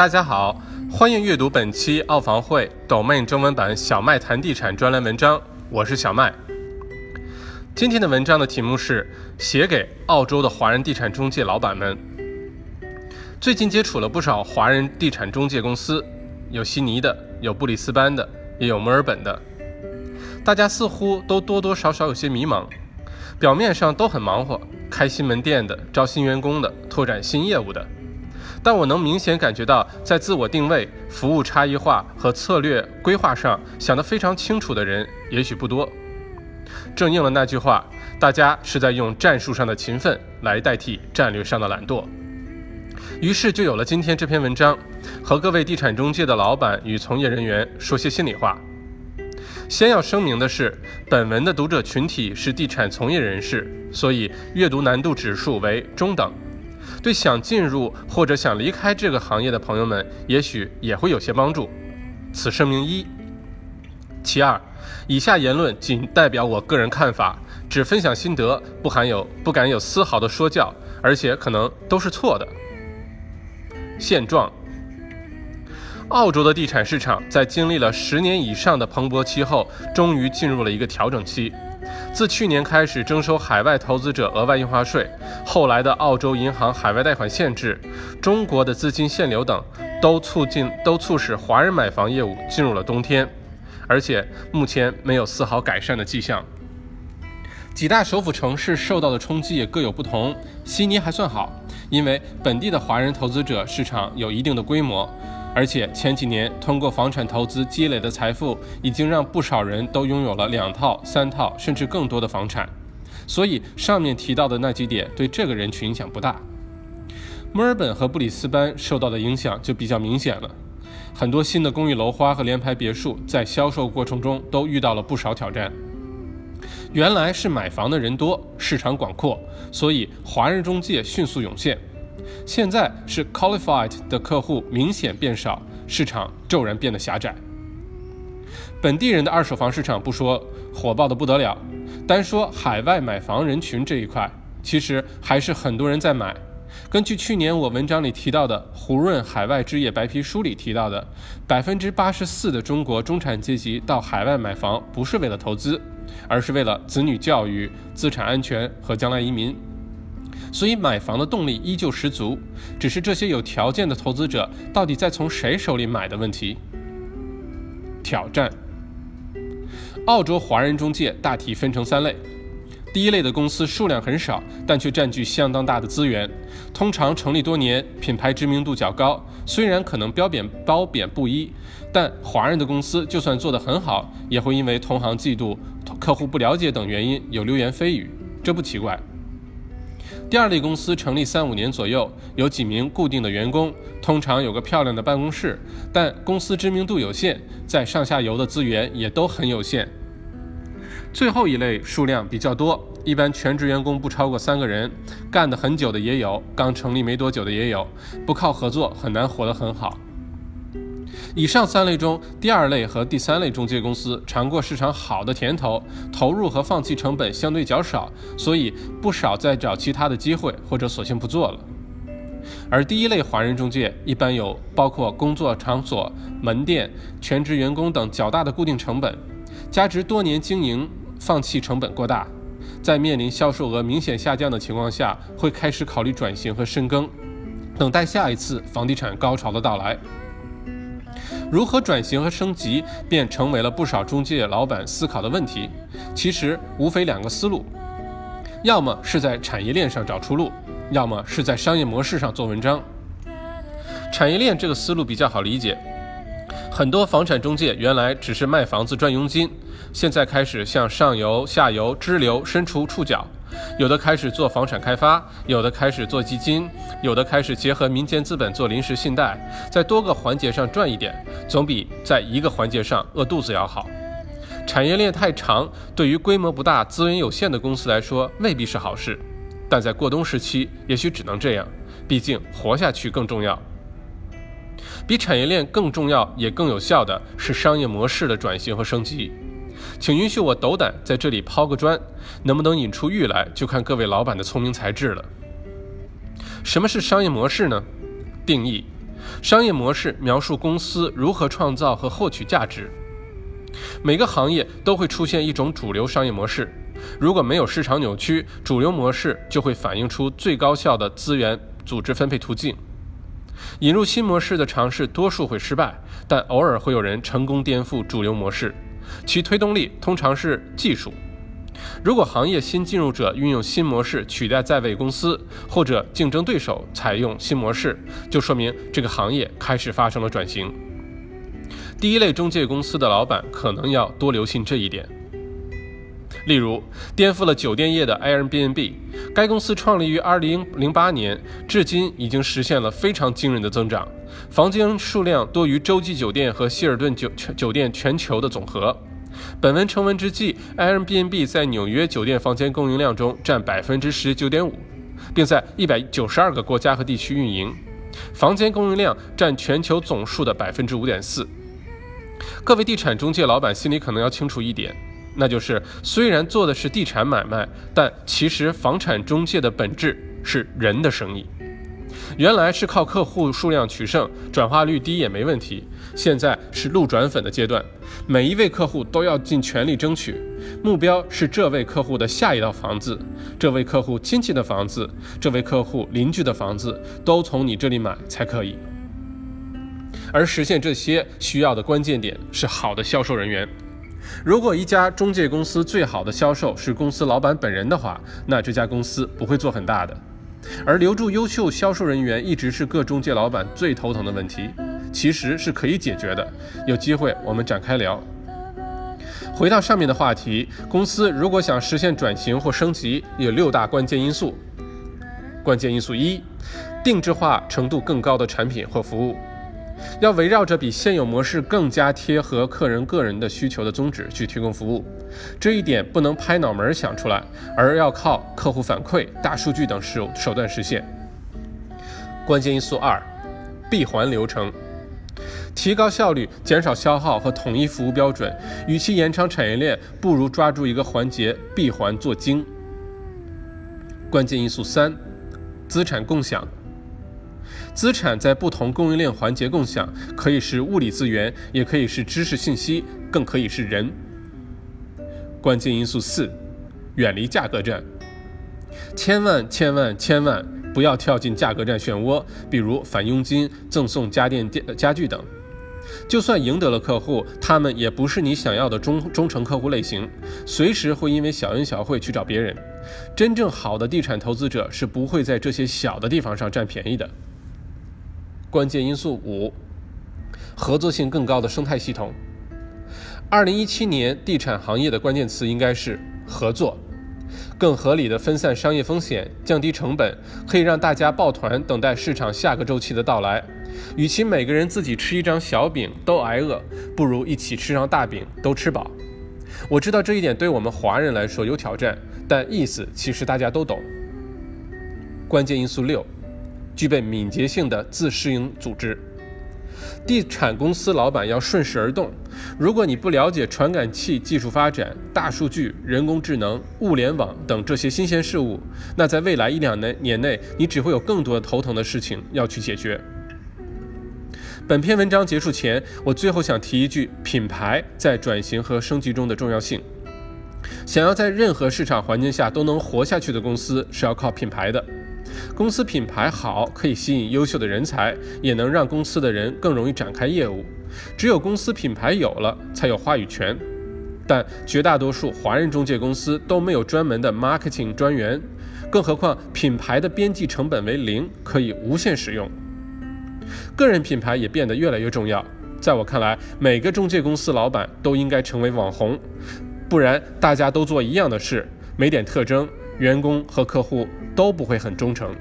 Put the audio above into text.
大家好，欢迎阅读本期澳房会 Domain 中文版小麦谈地产专栏文章，我是小麦。今天的文章的题目是写给澳洲的华人地产中介老板们。最近接触了不少华人地产中介公司，有悉尼的，有布里斯班的，也有墨尔本的。大家似乎都多多少少有些迷茫，表面上都很忙活，开新门店的，招新员工的，拓展新业务的。但我能明显感觉到，在自我定位、服务差异化和策略规划上想得非常清楚的人，也许不多。正应了那句话，大家是在用战术上的勤奋来代替战略上的懒惰。于是就有了今天这篇文章，和各位地产中介的老板与从业人员说些心里话。先要声明的是，本文的读者群体是地产从业人士，所以阅读难度指数为中等。对想进入或者想离开这个行业的朋友们，也许也会有些帮助。此声明一。其二，以下言论仅代表我个人看法，只分享心得，不含有不敢有丝毫的说教，而且可能都是错的。现状：澳洲的地产市场在经历了十年以上的蓬勃期后，终于进入了一个调整期。自去年开始征收海外投资者额外印花税，后来的澳洲银行海外贷款限制、中国的资金限流等，都促进都促使华人买房业务进入了冬天，而且目前没有丝毫改善的迹象。几大首府城市受到的冲击也各有不同，悉尼还算好，因为本地的华人投资者市场有一定的规模。而且前几年通过房产投资积累的财富，已经让不少人都拥有了两套、三套甚至更多的房产，所以上面提到的那几点对这个人群影响不大。墨尔本和布里斯班受到的影响就比较明显了，很多新的公寓楼花和联排别墅在销售过程中都遇到了不少挑战。原来是买房的人多，市场广阔，所以华人中介迅速涌现。现在是 qualified 的客户明显变少，市场骤然变得狭窄。本地人的二手房市场不说火爆的不得了，单说海外买房人群这一块，其实还是很多人在买。根据去年我文章里提到的《胡润海外置业白皮书》里提到的，百分之八十四的中国中产阶级到海外买房不是为了投资，而是为了子女教育、资产安全和将来移民。所以买房的动力依旧十足，只是这些有条件的投资者到底在从谁手里买的问题。挑战：澳洲华人中介大体分成三类，第一类的公司数量很少，但却占据相当大的资源，通常成立多年，品牌知名度较高。虽然可能标贬褒贬不一，但华人的公司就算做得很好，也会因为同行嫉妒、客户不了解等原因有流言蜚语，这不奇怪。第二类公司成立三五年左右，有几名固定的员工，通常有个漂亮的办公室，但公司知名度有限，在上下游的资源也都很有限。最后一类数量比较多，一般全职员工不超过三个人，干得很久的也有，刚成立没多久的也有，不靠合作很难活得很好。以上三类中，第二类和第三类中介公司尝过市场好的甜头，投入和放弃成本相对较少，所以不少在找其他的机会，或者索性不做了。而第一类华人中介一般有包括工作场所、门店、全职员工等较大的固定成本，加之多年经营放弃成本过大，在面临销售额明显下降的情况下，会开始考虑转型和深耕，等待下一次房地产高潮的到来。如何转型和升级，便成为了不少中介老板思考的问题。其实无非两个思路：要么是在产业链上找出路，要么是在商业模式上做文章。产业链这个思路比较好理解，很多房产中介原来只是卖房子赚佣金，现在开始向上游、下游支流伸出触角。有的开始做房产开发，有的开始做基金，有的开始结合民间资本做临时信贷，在多个环节上赚一点，总比在一个环节上饿肚子要好。产业链太长，对于规模不大、资源有限的公司来说未必是好事，但在过冬时期也许只能这样，毕竟活下去更重要。比产业链更重要也更有效的是商业模式的转型和升级。请允许我斗胆在这里抛个砖，能不能引出玉来，就看各位老板的聪明才智了。什么是商业模式呢？定义：商业模式描述公司如何创造和获取价值。每个行业都会出现一种主流商业模式，如果没有市场扭曲，主流模式就会反映出最高效的资源组织分配途径。引入新模式的尝试多数会失败，但偶尔会有人成功颠覆主流模式，其推动力通常是技术。如果行业新进入者运用新模式取代在位公司，或者竞争对手采用新模式，就说明这个行业开始发生了转型。第一类中介公司的老板可能要多留心这一点。例如，颠覆了酒店业的 Airbnb，该公司创立于2008年，至今已经实现了非常惊人的增长，房间数量多于洲际酒店和希尔顿酒酒店全球的总和。本文成文之际，Airbnb 在纽约酒店房间供应量中占百分之十九点五，并在一百九十二个国家和地区运营，房间供应量占全球总数的百分之五点四。各位地产中介老板心里可能要清楚一点，那就是虽然做的是地产买卖，但其实房产中介的本质是人的生意。原来是靠客户数量取胜，转化率低也没问题。现在是路转粉的阶段，每一位客户都要尽全力争取，目标是这位客户的下一套房子，这位客户亲戚的房子，这位客户邻居的房子都从你这里买才可以。而实现这些需要的关键点是好的销售人员。如果一家中介公司最好的销售是公司老板本人的话，那这家公司不会做很大的。而留住优秀销售人员一直是各中介老板最头疼的问题，其实是可以解决的。有机会我们展开聊。回到上面的话题，公司如果想实现转型或升级，有六大关键因素。关键因素一：定制化程度更高的产品或服务。要围绕着比现有模式更加贴合客人个人的需求的宗旨去提供服务，这一点不能拍脑门想出来，而要靠客户反馈、大数据等手手段实现。关键因素二：闭环流程，提高效率、减少消耗和统一服务标准。与其延长产业链，不如抓住一个环节闭环做精。关键因素三：资产共享。资产在不同供应链环节共享，可以是物理资源，也可以是知识信息，更可以是人。关键因素四：远离价格战。千万千万千万不要跳进价格战漩涡，比如返佣金、赠送家电电家具等。就算赢得了客户，他们也不是你想要的忠忠诚客户类型，随时会因为小恩小惠去找别人。真正好的地产投资者是不会在这些小的地方上占便宜的。关键因素五：合作性更高的生态系统。二零一七年地产行业的关键词应该是合作，更合理的分散商业风险，降低成本，可以让大家抱团等待市场下个周期的到来。与其每个人自己吃一张小饼都挨饿，不如一起吃上大饼都吃饱。我知道这一点对我们华人来说有挑战，但意思其实大家都懂。关键因素六。具备敏捷性的自适应组织，地产公司老板要顺势而动。如果你不了解传感器技术发展、大数据、人工智能、物联网等这些新鲜事物，那在未来一两年年内，你只会有更多的头疼的事情要去解决。本篇文章结束前，我最后想提一句：品牌在转型和升级中的重要性。想要在任何市场环境下都能活下去的公司，是要靠品牌的。公司品牌好，可以吸引优秀的人才，也能让公司的人更容易展开业务。只有公司品牌有了，才有话语权。但绝大多数华人中介公司都没有专门的 marketing 专员，更何况品牌的边际成本为零，可以无限使用。个人品牌也变得越来越重要。在我看来，每个中介公司老板都应该成为网红，不然大家都做一样的事，没点特征。员工和客户都不会很忠诚。